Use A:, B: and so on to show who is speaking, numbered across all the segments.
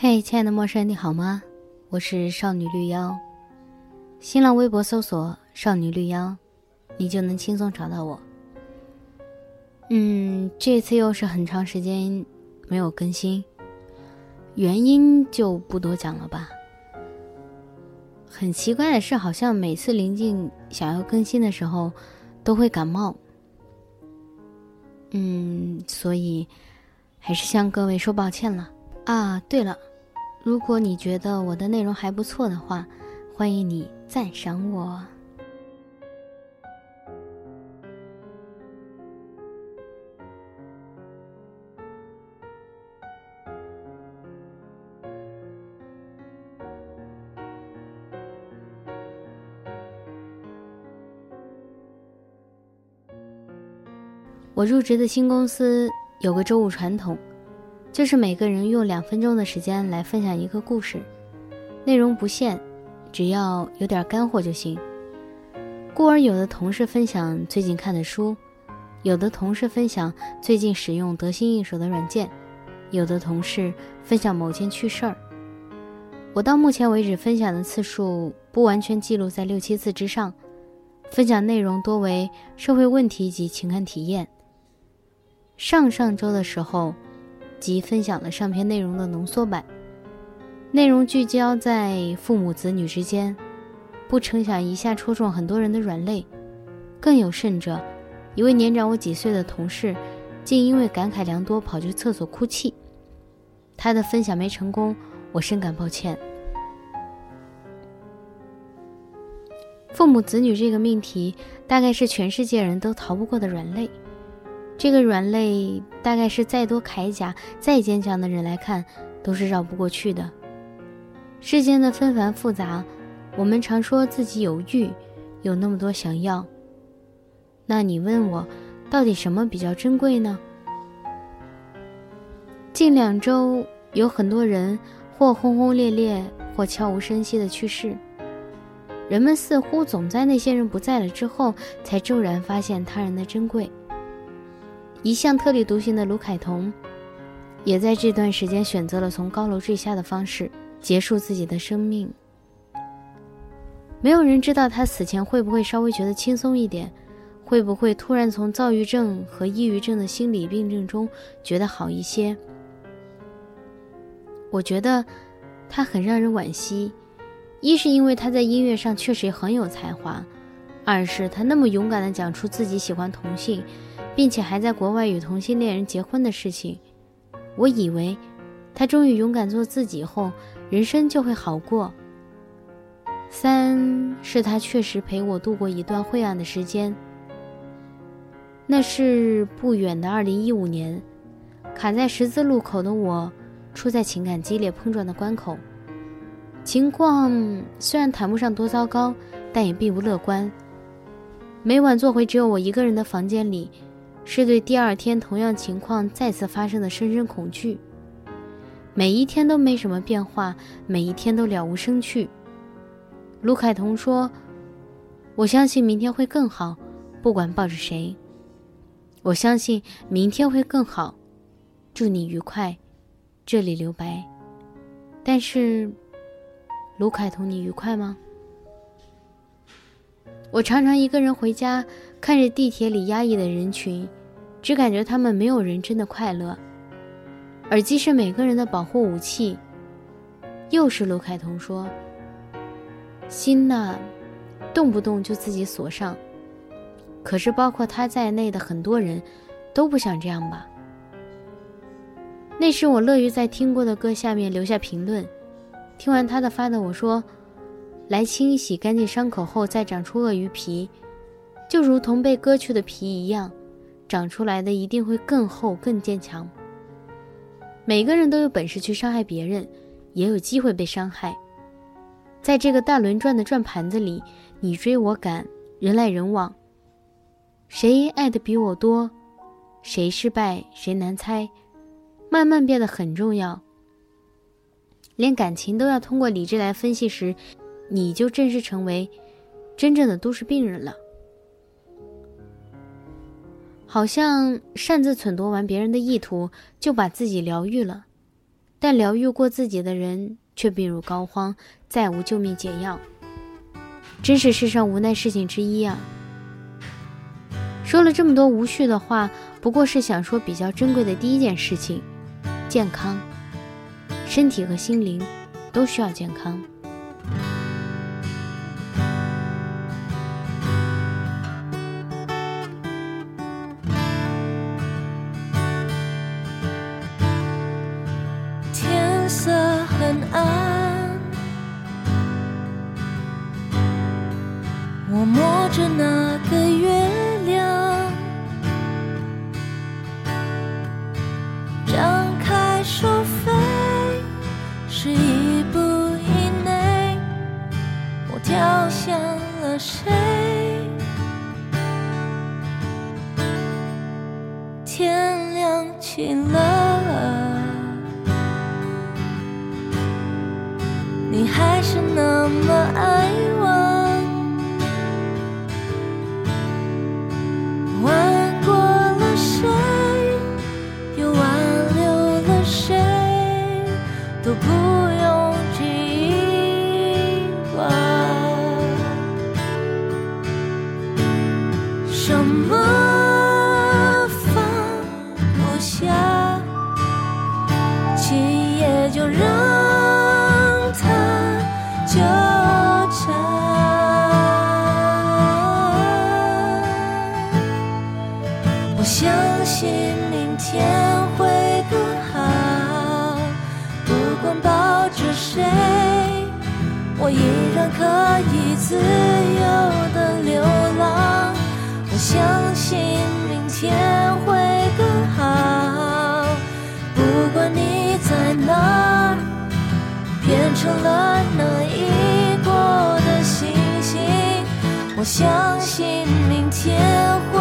A: 嘿，亲爱的陌生人，你好吗？我是少女绿妖。新浪微博搜索“少女绿妖”，你就能轻松找到我。嗯，这次又是很长时间没有更新，原因就不多讲了吧。很奇怪的是，好像每次临近想要更新的时候，都会感冒。嗯，所以还是向各位说抱歉了。啊，对了，如果你觉得我的内容还不错的话，欢迎你赞赏我。我入职的新公司有个周五传统。就是每个人用两分钟的时间来分享一个故事，内容不限，只要有点干货就行。故而有的同事分享最近看的书，有的同事分享最近使用得心应手的软件，有的同事分享某件趣事儿。我到目前为止分享的次数不完全记录在六七次之上，分享内容多为社会问题及情感体验。上上周的时候。即分享了上篇内容的浓缩版，内容聚焦在父母子女之间，不成想一下戳中很多人的软肋。更有甚者，一位年长我几岁的同事，竟因为感慨良多跑去厕所哭泣。他的分享没成功，我深感抱歉。父母子女这个命题，大概是全世界人都逃不过的软肋。这个软肋大概是再多铠甲、再坚强的人来看，都是绕不过去的。世间的纷繁复杂，我们常说自己有欲，有那么多想要。那你问我，到底什么比较珍贵呢？近两周有很多人或轰轰烈烈，或悄无声息的去世，人们似乎总在那些人不在了之后，才骤然发现他人的珍贵。一向特立独行的卢凯彤，也在这段时间选择了从高楼坠下的方式结束自己的生命。没有人知道他死前会不会稍微觉得轻松一点，会不会突然从躁郁症和抑郁症的心理病症中觉得好一些。我觉得他很让人惋惜，一是因为他在音乐上确实很有才华，二是他那么勇敢地讲出自己喜欢同性。并且还在国外与同性恋人结婚的事情，我以为他终于勇敢做自己后，人生就会好过。三是他确实陪我度过一段晦暗的时间。那是不远的二零一五年，卡在十字路口的我，处在情感激烈碰撞的关口，情况虽然谈不上多糟糕，但也并不乐观。每晚坐回只有我一个人的房间里。是对第二天同样情况再次发生的深深恐惧。每一天都没什么变化，每一天都了无生趣。卢凯彤说：“我相信明天会更好，不管抱着谁。我相信明天会更好，祝你愉快。”这里留白。但是，卢凯彤，你愉快吗？我常常一个人回家，看着地铁里压抑的人群。只感觉他们没有人真的快乐。耳机是每个人的保护武器。又是卢凯彤说：“心呐，动不动就自己锁上。可是包括他在内的很多人，都不想这样吧？”那时我乐于在听过的歌下面留下评论。听完他的发的，我说：“来清洗干净伤口后再长出鳄鱼皮，就如同被割去的皮一样。”长出来的一定会更厚、更坚强。每个人都有本事去伤害别人，也有机会被伤害。在这个大轮转的转盘子里，你追我赶，人来人往。谁爱的比我多，谁失败，谁难猜，慢慢变得很重要。连感情都要通过理智来分析时，你就正式成为真正的都市病人了。好像擅自忖度完别人的意图，就把自己疗愈了。但疗愈过自己的人却病入膏肓，再无救命解药，真是世上无奈事情之一啊！说了这么多无序的话，不过是想说比较珍贵的第一件事情：健康，身体和心灵都需要健康。
B: 晚安我摸着那个月亮，张开手飞，是一步以内，我跳向了谁？天亮起来，那么爱我。吻过了谁又挽留了谁都不用去遗忘什么可以自由的流浪。我相信明天会更好。不管你在哪，变成了哪一国的星星。我相信明天会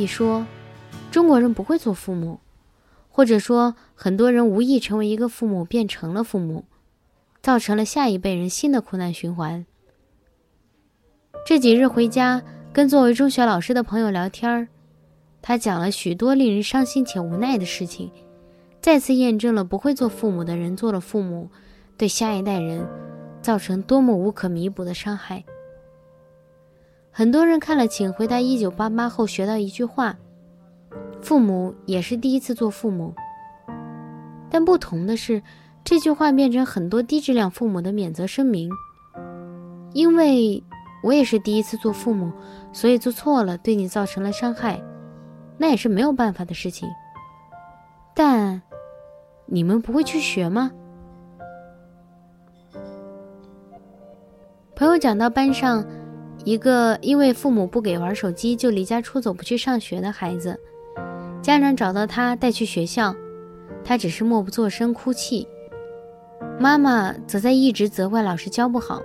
B: 更。
A: 比说，中国人不会做父母，或者说很多人无意成为一个父母，变成了父母，造成了下一辈人新的苦难循环。这几日回家跟作为中学老师的朋友聊天儿，他讲了许多令人伤心且无奈的事情，再次验证了不会做父母的人做了父母，对下一代人造成多么无可弥补的伤害。很多人看了《请回答一九八八》后，学到一句话：“父母也是第一次做父母。”但不同的是，这句话变成很多低质量父母的免责声明。因为我也是第一次做父母，所以做错了，对你造成了伤害，那也是没有办法的事情。但你们不会去学吗？朋友讲到班上。一个因为父母不给玩手机就离家出走不去上学的孩子，家长找到他带去学校，他只是默不作声哭泣，妈妈则在一直责怪老师教不好。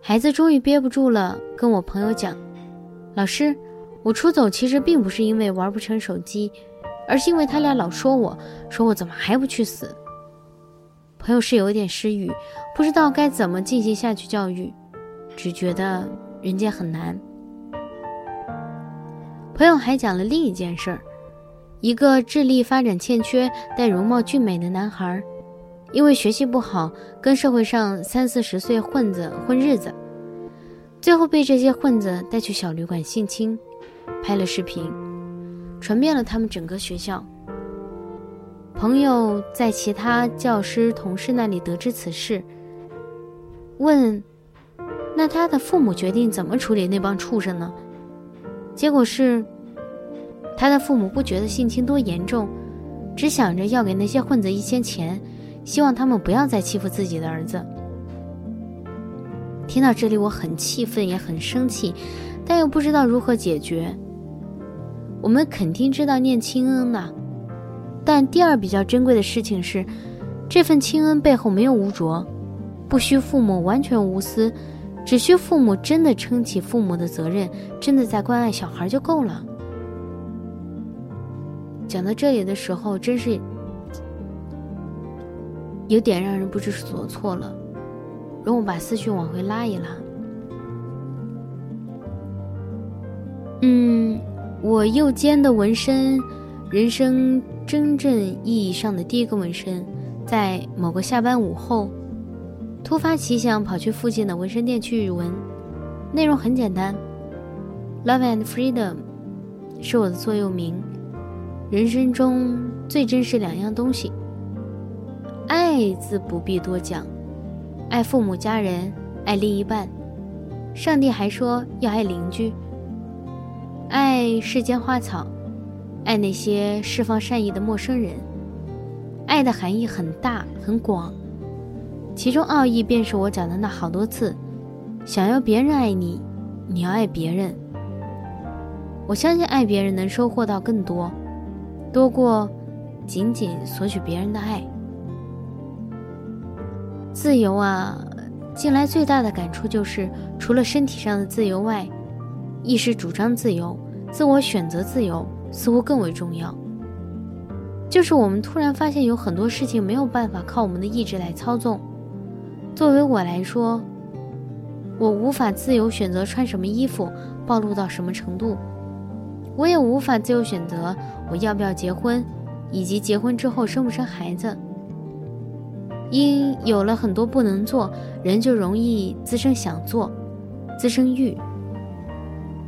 A: 孩子终于憋不住了，跟我朋友讲：“老师，我出走其实并不是因为玩不成手机，而是因为他俩老说我说我怎么还不去死。”朋友是有点失语，不知道该怎么进行下去教育，只觉得。人间很难。朋友还讲了另一件事儿：一个智力发展欠缺但容貌俊美的男孩，因为学习不好，跟社会上三四十岁混子混日子，最后被这些混子带去小旅馆性侵，拍了视频，传遍了他们整个学校。朋友在其他教师同事那里得知此事，问。那他的父母决定怎么处理那帮畜生呢？结果是，他的父母不觉得性侵多严重，只想着要给那些混子一些钱，希望他们不要再欺负自己的儿子。听到这里，我很气愤，也很生气，但又不知道如何解决。我们肯定知道念亲恩的，但第二比较珍贵的事情是，这份亲恩背后没有污浊，不需父母完全无私。只需父母真的撑起父母的责任，真的在关爱小孩就够了。讲到这里的时候，真是有点让人不知所措了。容我把思绪往回拉一拉。嗯，我右肩的纹身，人生真正意义上的第一个纹身，在某个下班午后，突发奇想跑去附近的纹身店去纹。内容很简单，Love and Freedom 是我的座右铭。人生中最真实两样东西，爱自不必多讲，爱父母家人，爱另一半。上帝还说要爱邻居。爱世间花草，爱那些释放善意的陌生人。爱的含义很大很广，其中奥义便是我讲的那好多次：想要别人爱你，你要爱别人。我相信爱别人能收获到更多，多过仅仅索取别人的爱。自由啊，近来最大的感触就是，除了身体上的自由外。意识主张自由，自我选择自由似乎更为重要。就是我们突然发现，有很多事情没有办法靠我们的意志来操纵。作为我来说，我无法自由选择穿什么衣服，暴露到什么程度；我也无法自由选择我要不要结婚，以及结婚之后生不生孩子。因有了很多不能做，人就容易滋生想做，滋生欲。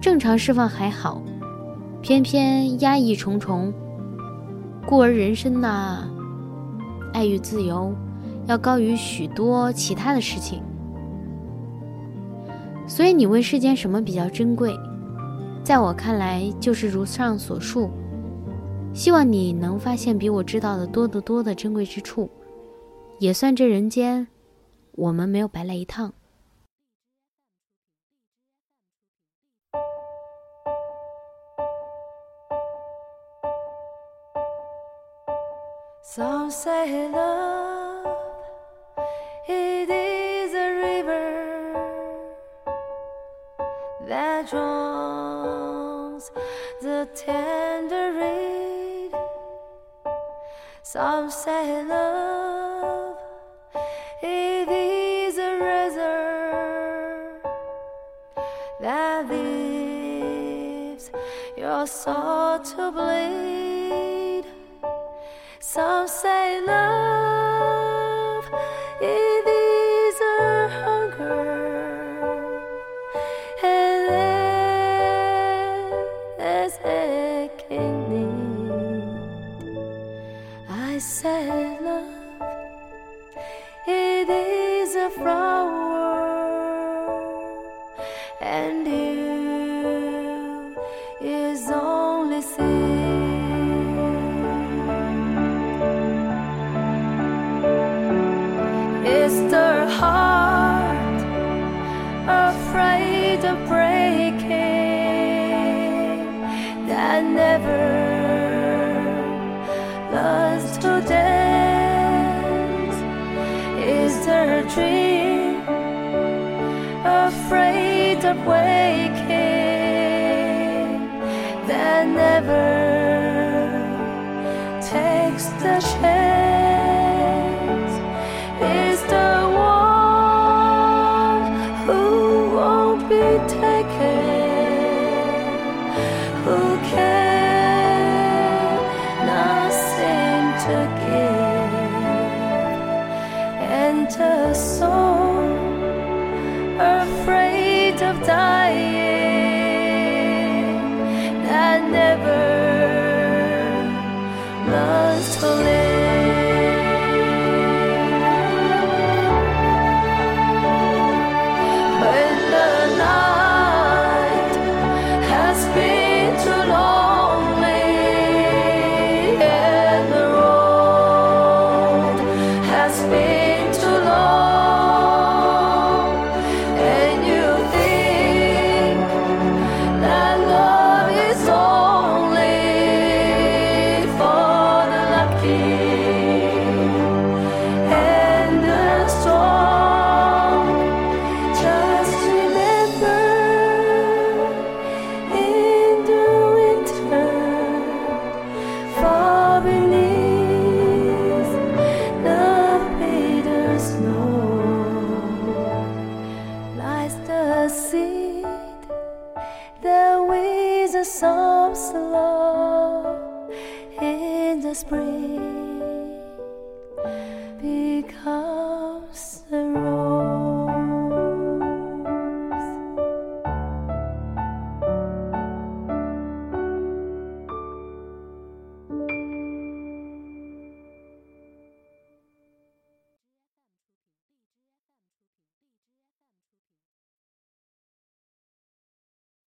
A: 正常释放还好，偏偏压抑重重，故而人生呐，爱与自由要高于许多其他的事情。所以你问世间什么比较珍贵，在我看来就是如上所述。希望你能发现比我知道的多得多的珍贵之处，也算这人间，我们没有白来一趟。
B: Some say love Some say love it is a razor that leaves your soul to bleed. Some say love of waking that never the summer's love in the spring.